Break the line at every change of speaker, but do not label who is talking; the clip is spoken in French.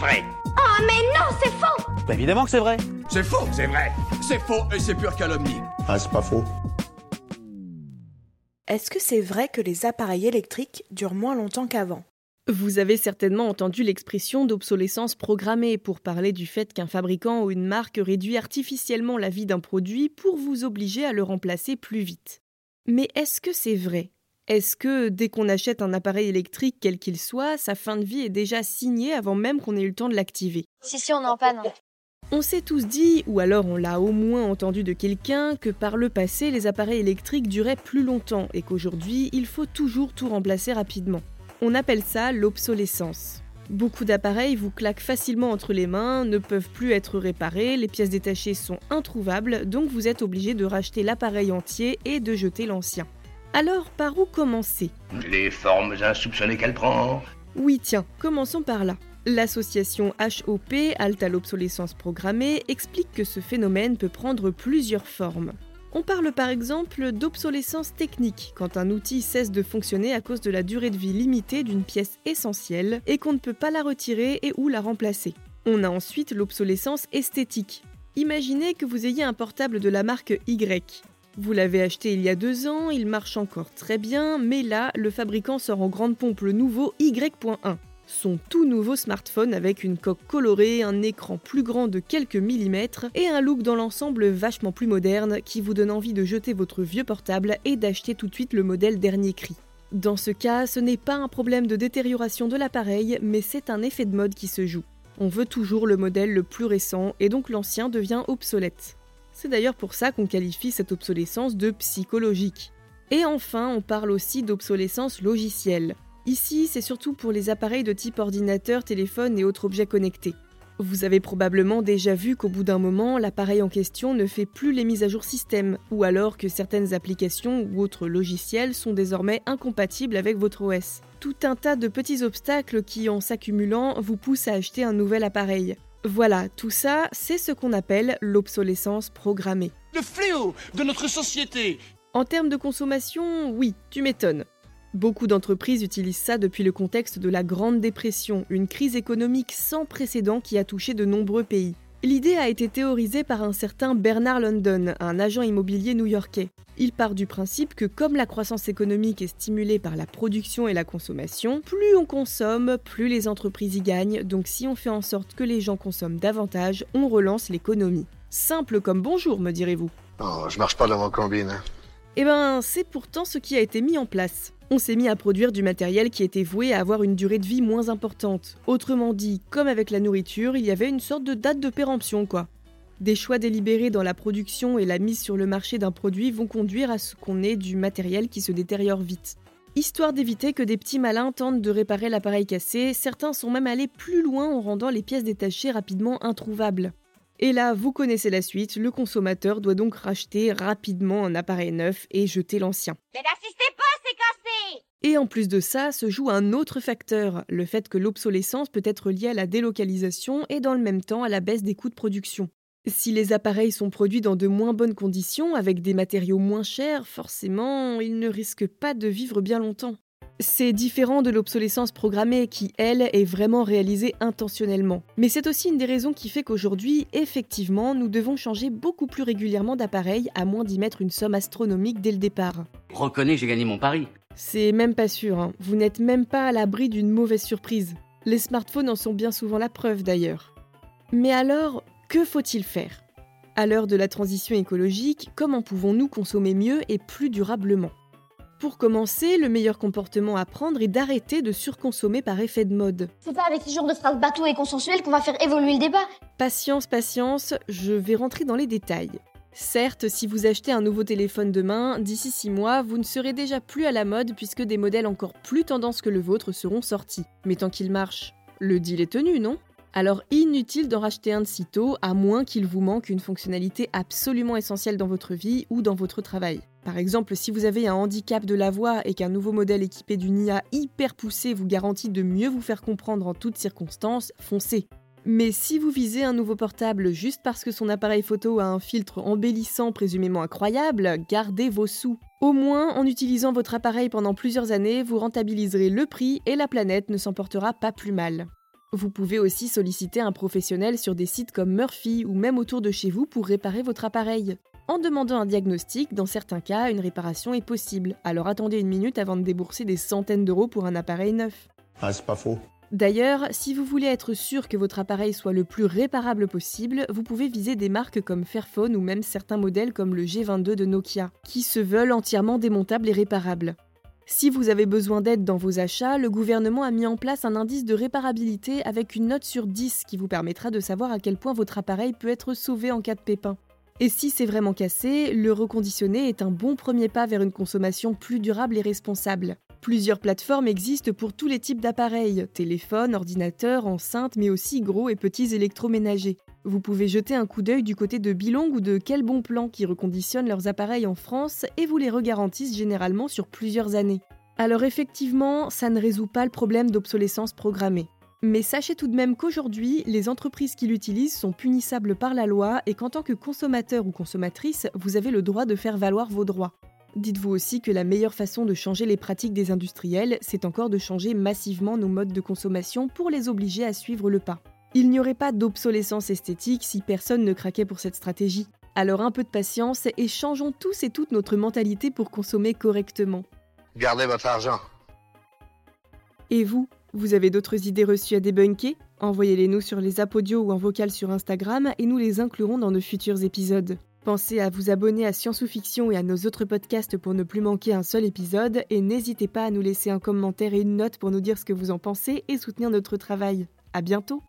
vrai.
Oh mais non, c'est faux
Bah évidemment que c'est vrai.
C'est faux, c'est vrai. C'est faux et c'est pure calomnie.
Ah, c'est pas faux.
Est-ce que c'est vrai que les appareils électriques durent moins longtemps qu'avant?
Vous avez certainement entendu l'expression d'obsolescence programmée pour parler du fait qu'un fabricant ou une marque réduit artificiellement la vie d'un produit pour vous obliger à le remplacer plus vite. Mais est-ce que c'est vrai? Est-ce que dès qu'on achète un appareil électrique quel qu'il soit, sa fin de vie est déjà signée avant même qu'on ait eu le temps de l'activer?
Si, si, on est en panne.
On s'est tous dit, ou alors on l'a au moins entendu de quelqu'un, que par le passé les appareils électriques duraient plus longtemps et qu'aujourd'hui il faut toujours tout remplacer rapidement. On appelle ça l'obsolescence. Beaucoup d'appareils vous claquent facilement entre les mains, ne peuvent plus être réparés, les pièces détachées sont introuvables, donc vous êtes obligé de racheter l'appareil entier et de jeter l'ancien. Alors par où commencer?
Les formes insoupçonnées qu'elle prend.
Oui tiens, commençons par là. L'association HOP, Halte à l'obsolescence programmée, explique que ce phénomène peut prendre plusieurs formes. On parle par exemple d'obsolescence technique, quand un outil cesse de fonctionner à cause de la durée de vie limitée d'une pièce essentielle et qu'on ne peut pas la retirer et ou la remplacer. On a ensuite l'obsolescence esthétique. Imaginez que vous ayez un portable de la marque Y. Vous l'avez acheté il y a deux ans, il marche encore très bien, mais là, le fabricant sort en grande pompe le nouveau Y.1 son tout nouveau smartphone avec une coque colorée, un écran plus grand de quelques millimètres et un look dans l'ensemble vachement plus moderne qui vous donne envie de jeter votre vieux portable et d'acheter tout de suite le modèle dernier cri. Dans ce cas, ce n'est pas un problème de détérioration de l'appareil, mais c'est un effet de mode qui se joue. On veut toujours le modèle le plus récent et donc l'ancien devient obsolète. C'est d'ailleurs pour ça qu'on qualifie cette obsolescence de psychologique. Et enfin, on parle aussi d'obsolescence logicielle. Ici, c'est surtout pour les appareils de type ordinateur, téléphone et autres objets connectés. Vous avez probablement déjà vu qu'au bout d'un moment, l'appareil en question ne fait plus les mises à jour système, ou alors que certaines applications ou autres logiciels sont désormais incompatibles avec votre OS. Tout un tas de petits obstacles qui, en s'accumulant, vous poussent à acheter un nouvel appareil. Voilà, tout ça, c'est ce qu'on appelle l'obsolescence programmée.
Le fléau de notre société
En termes de consommation, oui, tu m'étonnes. Beaucoup d'entreprises utilisent ça depuis le contexte de la Grande Dépression, une crise économique sans précédent qui a touché de nombreux pays. L'idée a été théorisée par un certain Bernard London, un agent immobilier new-yorkais. Il part du principe que comme la croissance économique est stimulée par la production et la consommation, plus on consomme, plus les entreprises y gagnent, donc si on fait en sorte que les gens consomment davantage, on relance l'économie. Simple comme bonjour, me direz-vous.
Oh, je marche pas dans mon combine.
Eh ben, c'est pourtant ce qui a été mis en place on s'est mis à produire du matériel qui était voué à avoir une durée de vie moins importante. Autrement dit, comme avec la nourriture, il y avait une sorte de date de péremption, quoi. Des choix délibérés dans la production et la mise sur le marché d'un produit vont conduire à ce qu'on ait du matériel qui se détériore vite. Histoire d'éviter que des petits malins tentent de réparer l'appareil cassé, certains sont même allés plus loin en rendant les pièces détachées rapidement introuvables. Et là, vous connaissez la suite, le consommateur doit donc racheter rapidement un appareil neuf et jeter l'ancien.
Mais n'assistez pas, c'est cassé
Et en plus de ça, se joue un autre facteur, le fait que l'obsolescence peut être liée à la délocalisation et dans le même temps à la baisse des coûts de production. Si les appareils sont produits dans de moins bonnes conditions, avec des matériaux moins chers, forcément, ils ne risquent pas de vivre bien longtemps. C'est différent de l'obsolescence programmée qui, elle, est vraiment réalisée intentionnellement. Mais c'est aussi une des raisons qui fait qu'aujourd'hui, effectivement, nous devons changer beaucoup plus régulièrement d'appareil à moins d'y mettre une somme astronomique dès le départ.
Reconnais, j'ai gagné mon pari.
C'est même pas sûr, hein. vous n'êtes même pas à l'abri d'une mauvaise surprise. Les smartphones en sont bien souvent la preuve d'ailleurs. Mais alors, que faut-il faire? À l'heure de la transition écologique, comment pouvons-nous consommer mieux et plus durablement? Pour commencer, le meilleur comportement à prendre est d'arrêter de surconsommer par effet de mode.
C'est pas avec ce genre de phrases bateau et consensuelles qu'on va faire évoluer le débat.
Patience, patience, je vais rentrer dans les détails. Certes, si vous achetez un nouveau téléphone demain, d'ici 6 mois, vous ne serez déjà plus à la mode puisque des modèles encore plus tendance que le vôtre seront sortis. Mais tant qu'il marche, le deal est tenu, non? Alors inutile d'en racheter un de sitôt, à moins qu'il vous manque une fonctionnalité absolument essentielle dans votre vie ou dans votre travail. Par exemple, si vous avez un handicap de la voix et qu'un nouveau modèle équipé d'une IA hyper poussée vous garantit de mieux vous faire comprendre en toutes circonstances, foncez. Mais si vous visez un nouveau portable juste parce que son appareil photo a un filtre embellissant présumément incroyable, gardez vos sous. Au moins, en utilisant votre appareil pendant plusieurs années, vous rentabiliserez le prix et la planète ne s'en portera pas plus mal. Vous pouvez aussi solliciter un professionnel sur des sites comme Murphy ou même autour de chez vous pour réparer votre appareil. En demandant un diagnostic, dans certains cas, une réparation est possible. Alors attendez une minute avant de débourser des centaines d'euros pour un appareil neuf.
Ah, c'est pas faux.
D'ailleurs, si vous voulez être sûr que votre appareil soit le plus réparable possible, vous pouvez viser des marques comme Fairphone ou même certains modèles comme le G22 de Nokia, qui se veulent entièrement démontables et réparables. Si vous avez besoin d'aide dans vos achats, le gouvernement a mis en place un indice de réparabilité avec une note sur 10 qui vous permettra de savoir à quel point votre appareil peut être sauvé en cas de pépin. Et si c'est vraiment cassé, le reconditionner est un bon premier pas vers une consommation plus durable et responsable. Plusieurs plateformes existent pour tous les types d'appareils, téléphones, ordinateurs, enceintes, mais aussi gros et petits électroménagers. Vous pouvez jeter un coup d'œil du côté de Bilong ou de Quel Bon Plan qui reconditionnent leurs appareils en France et vous les regarantissent généralement sur plusieurs années. Alors effectivement, ça ne résout pas le problème d'obsolescence programmée. Mais sachez tout de même qu'aujourd'hui, les entreprises qui l'utilisent sont punissables par la loi et qu'en tant que consommateur ou consommatrice, vous avez le droit de faire valoir vos droits. Dites-vous aussi que la meilleure façon de changer les pratiques des industriels, c'est encore de changer massivement nos modes de consommation pour les obliger à suivre le pas. Il n'y aurait pas d'obsolescence esthétique si personne ne craquait pour cette stratégie. Alors un peu de patience et changeons tous et toutes notre mentalité pour consommer correctement.
Gardez votre argent.
Et vous, vous avez d'autres idées reçues à débunker? Envoyez-les nous sur les apodios ou en vocal sur Instagram et nous les inclurons dans de futurs épisodes. Pensez à vous abonner à Science ou Fiction et à nos autres podcasts pour ne plus manquer un seul épisode et n'hésitez pas à nous laisser un commentaire et une note pour nous dire ce que vous en pensez et soutenir notre travail. À bientôt!